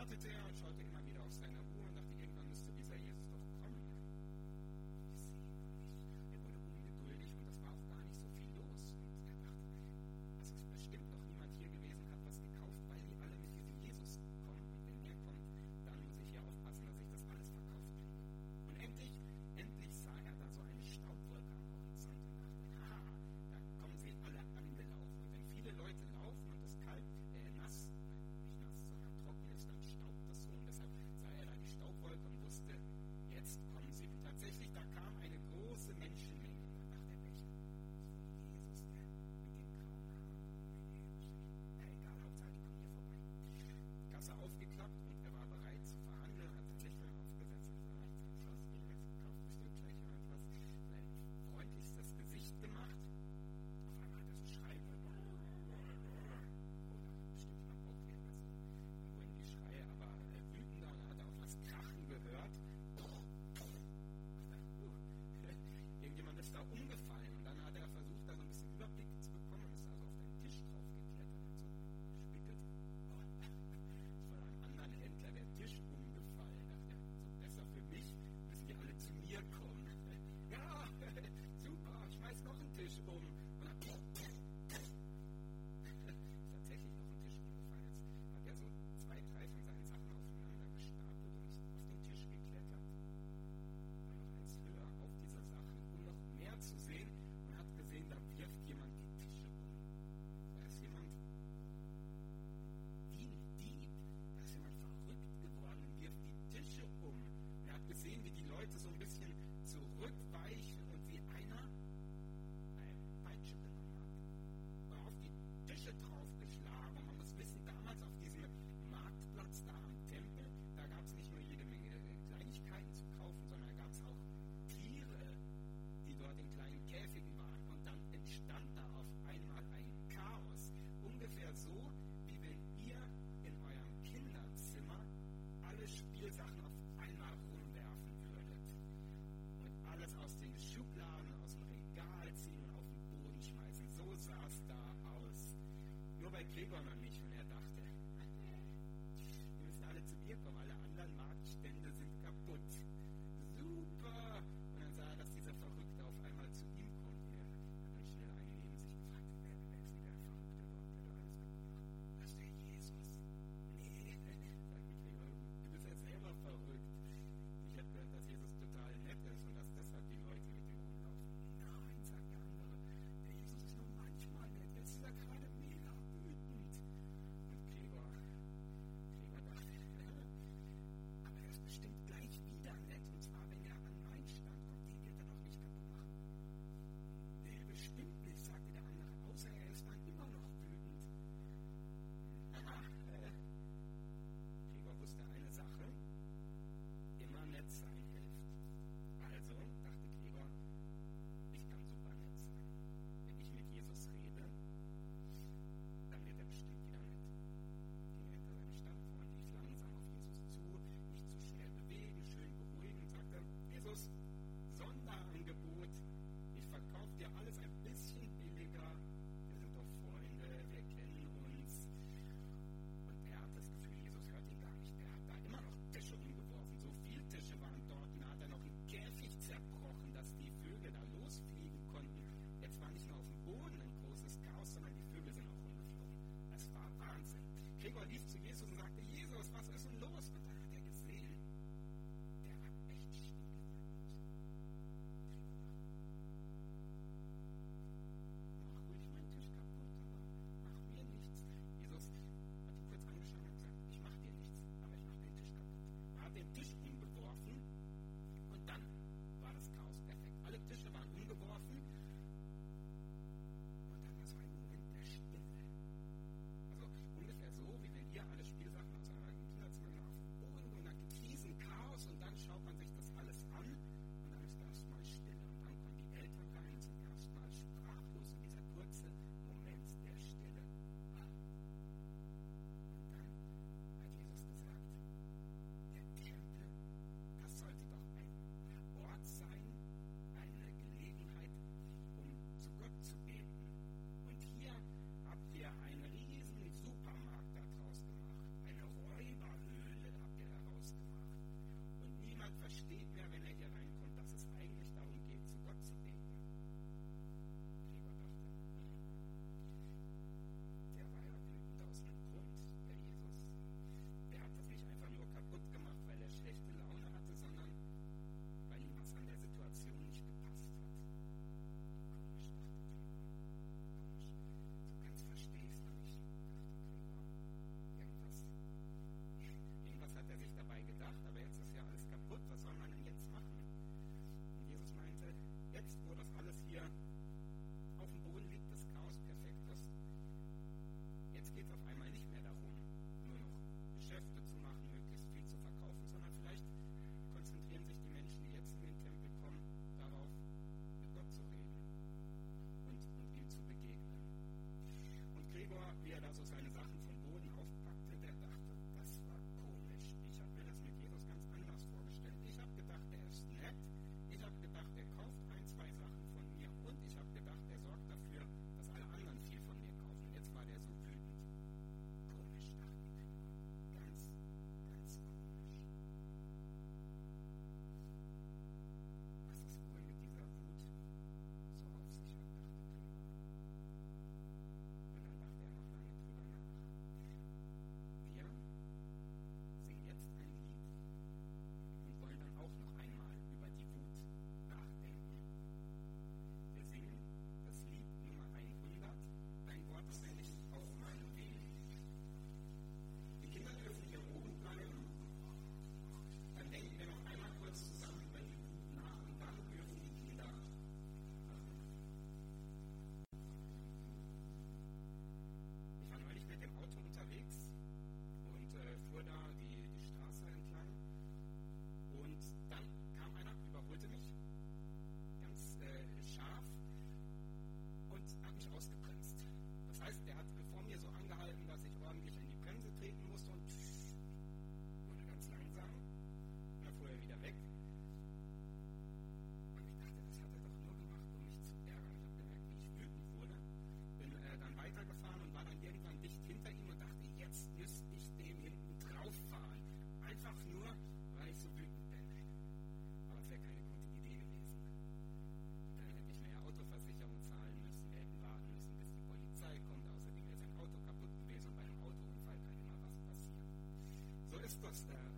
Startete und schaute immer wieder. Bei Er Gregor, Christus eh?